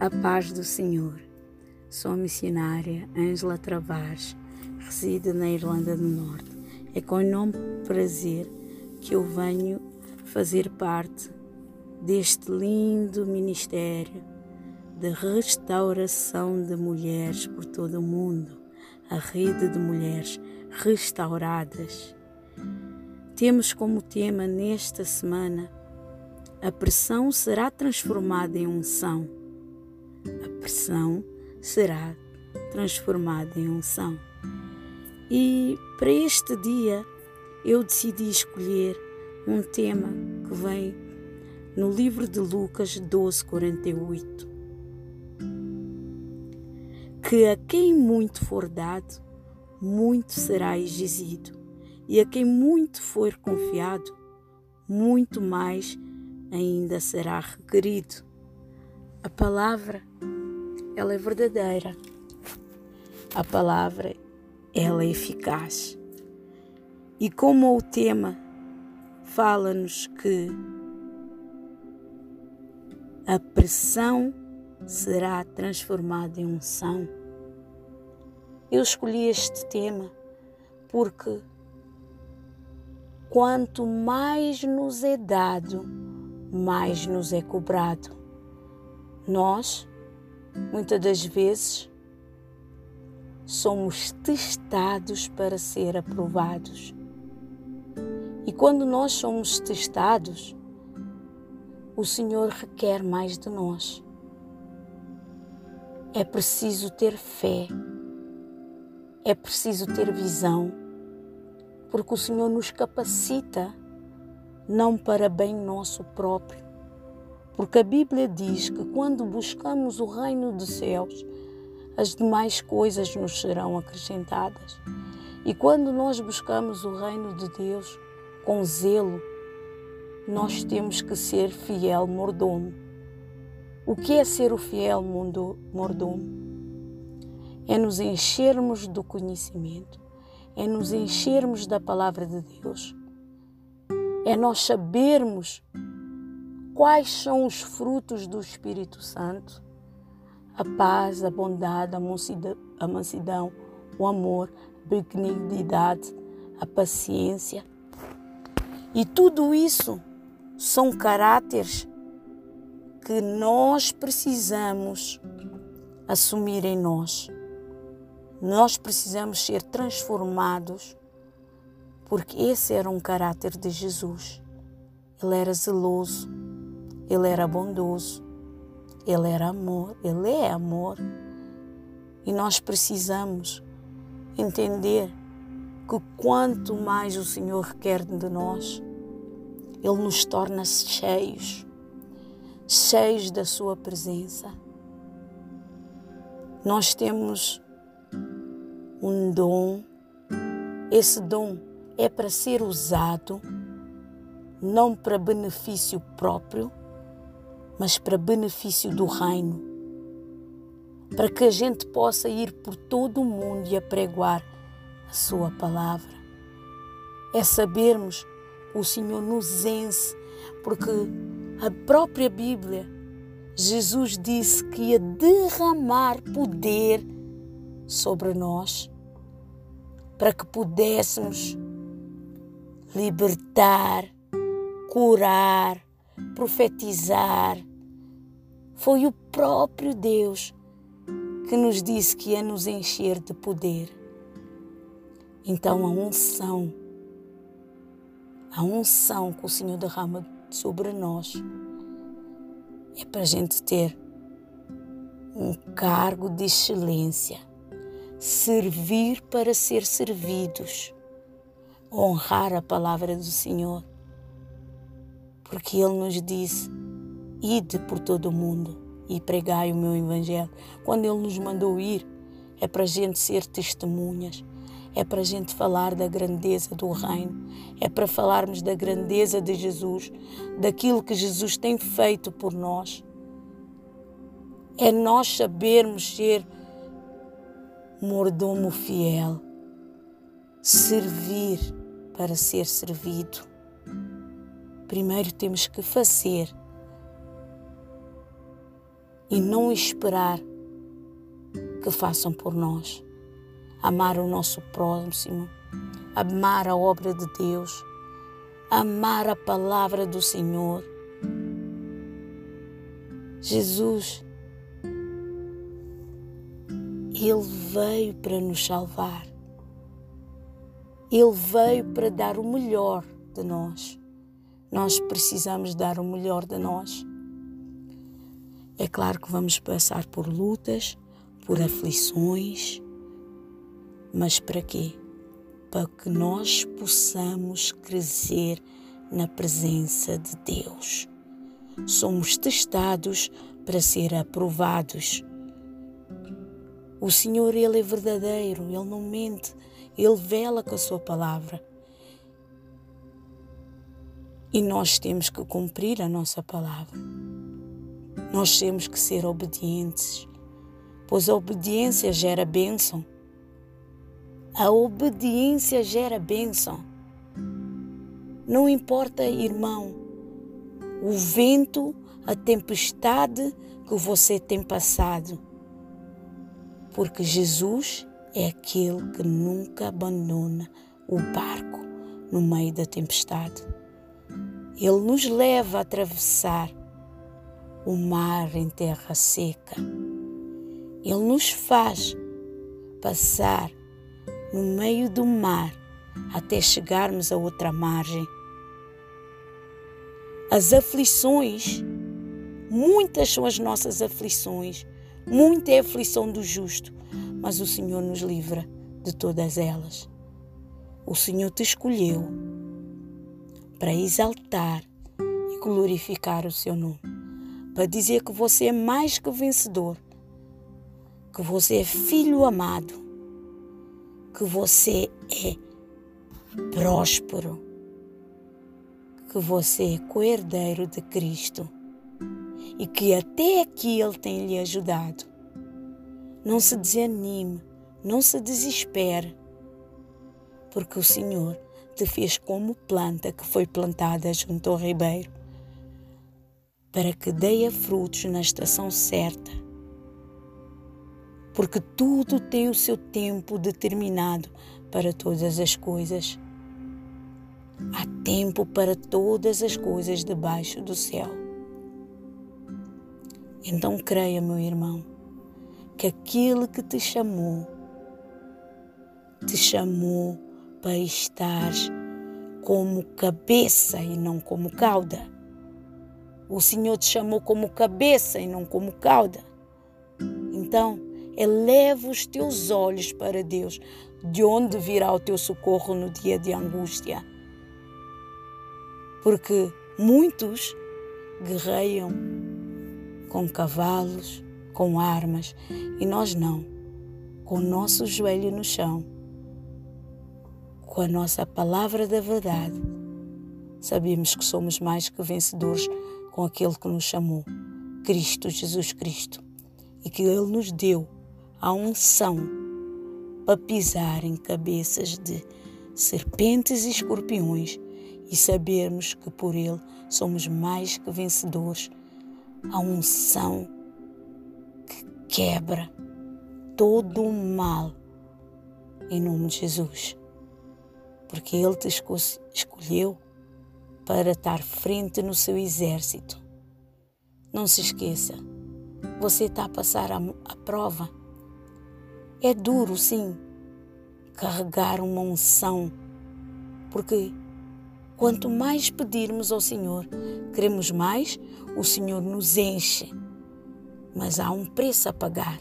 A paz do Senhor. Sou missionária Ângela Travares, resido na Irlanda do Norte. É com enorme prazer que eu venho fazer parte deste lindo ministério de restauração de mulheres por todo o mundo, a rede de mulheres restauradas. Temos como tema nesta semana a pressão será transformada em unção a pressão será transformada em unção. E para este dia eu decidi escolher um tema que vem no livro de Lucas 12, 48. Que a quem muito for dado, muito será exigido, e a quem muito for confiado, muito mais ainda será requerido. A palavra, ela é verdadeira. A palavra, ela é eficaz. E como o tema fala-nos que a pressão será transformada em unção. Eu escolhi este tema porque quanto mais nos é dado, mais nos é cobrado. Nós, muitas das vezes, somos testados para ser aprovados. E quando nós somos testados, o Senhor requer mais de nós. É preciso ter fé, é preciso ter visão, porque o Senhor nos capacita não para bem nosso próprio, porque a Bíblia diz que quando buscamos o reino dos céus, as demais coisas nos serão acrescentadas. E quando nós buscamos o reino de Deus com zelo, nós temos que ser fiel mordomo. O que é ser o fiel mordomo? É nos enchermos do conhecimento, é nos enchermos da palavra de Deus, é nós sabermos Quais são os frutos do Espírito Santo? A paz, a bondade, a mansidão, o amor, a benignidade, a paciência. E tudo isso são caráteres que nós precisamos assumir em nós. Nós precisamos ser transformados, porque esse era um caráter de Jesus. Ele era zeloso, ele era bondoso, ele era amor, ele é amor. E nós precisamos entender que quanto mais o Senhor requer de nós, Ele nos torna cheios, cheios da Sua presença. Nós temos um dom, esse dom é para ser usado não para benefício próprio, mas para benefício do reino, para que a gente possa ir por todo o mundo e apregoar a Sua palavra. É sabermos que o Senhor nos ense, porque a própria Bíblia, Jesus disse que ia derramar poder sobre nós, para que pudéssemos libertar, curar, profetizar, foi o próprio Deus que nos disse que ia nos encher de poder. Então a unção, a unção que o Senhor derrama sobre nós é para a gente ter um cargo de excelência, servir para ser servidos, honrar a palavra do Senhor, porque Ele nos disse Ide por todo o mundo e pregai o meu Evangelho. Quando Ele nos mandou ir, é para a gente ser testemunhas, é para a gente falar da grandeza do Reino, é para falarmos da grandeza de Jesus, daquilo que Jesus tem feito por nós. É nós sabermos ser mordomo fiel, servir para ser servido. Primeiro temos que fazer e não esperar que façam por nós. Amar o nosso próximo, amar a obra de Deus, amar a palavra do Senhor. Jesus, Ele veio para nos salvar. Ele veio para dar o melhor de nós. Nós precisamos dar o melhor de nós. É claro que vamos passar por lutas, por aflições, mas para quê? Para que nós possamos crescer na presença de Deus. Somos testados para ser aprovados. O Senhor, Ele é verdadeiro, Ele não mente, Ele vela com a Sua palavra. E nós temos que cumprir a nossa palavra. Nós temos que ser obedientes, pois a obediência gera bênção. A obediência gera bênção. Não importa, irmão, o vento, a tempestade que você tem passado, porque Jesus é aquele que nunca abandona o barco no meio da tempestade. Ele nos leva a atravessar o mar em terra seca. Ele nos faz passar no meio do mar até chegarmos a outra margem. As aflições, muitas são as nossas aflições, muita é a aflição do justo, mas o Senhor nos livra de todas elas. O Senhor te escolheu para exaltar e glorificar o seu nome, para dizer que você é mais que vencedor, que você é filho amado, que você é próspero, que você é coerdeiro de Cristo e que até aqui Ele tem lhe ajudado. Não se desanime, não se desespere, porque o Senhor te fez como planta que foi plantada junto ao ribeiro, para que deia frutos na estação certa. Porque tudo tem o seu tempo determinado para todas as coisas. Há tempo para todas as coisas debaixo do céu. Então creia, meu irmão, que aquele que te chamou, te chamou para estar como cabeça e não como cauda. O Senhor te chamou como cabeça e não como cauda. Então, eleva os teus olhos para Deus, de onde virá o teu socorro no dia de angústia. Porque muitos guerreiam com cavalos, com armas, e nós não, com o nosso joelho no chão com a nossa palavra da verdade, sabemos que somos mais que vencedores com aquele que nos chamou, Cristo Jesus Cristo, e que Ele nos deu a unção para pisar em cabeças de serpentes e escorpiões e sabermos que por Ele somos mais que vencedores. A unção que quebra todo o mal em nome de Jesus porque Ele te escolheu para estar frente no seu exército. Não se esqueça, você está a passar a, a prova. É duro, sim, carregar uma unção, porque quanto mais pedirmos ao Senhor, queremos mais, o Senhor nos enche. Mas há um preço a pagar.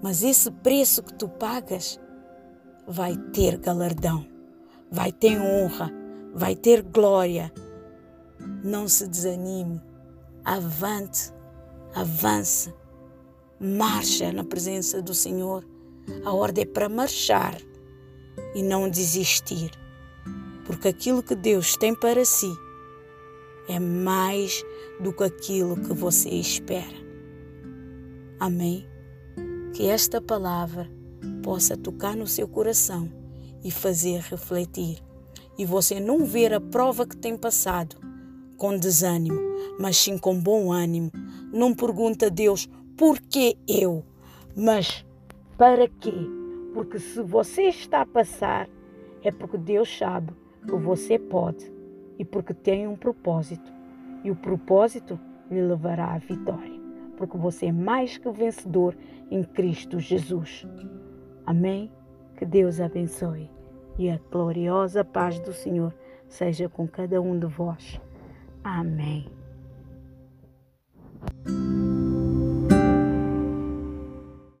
Mas esse preço que tu pagas vai ter galardão vai ter honra, vai ter glória. Não se desanime, avante, avance, marcha na presença do Senhor. A ordem é para marchar e não desistir, porque aquilo que Deus tem para si é mais do que aquilo que você espera. Amém? Que esta palavra possa tocar no seu coração e fazer refletir. E você não ver a prova que tem passado com desânimo, mas sim com bom ânimo, não pergunta a Deus por que eu, mas para quê? Porque se você está a passar, é porque Deus sabe que você pode e porque tem um propósito. E o propósito lhe levará à vitória, porque você é mais que vencedor em Cristo Jesus. Amém? Que Deus abençoe e a gloriosa paz do Senhor seja com cada um de vós. Amém.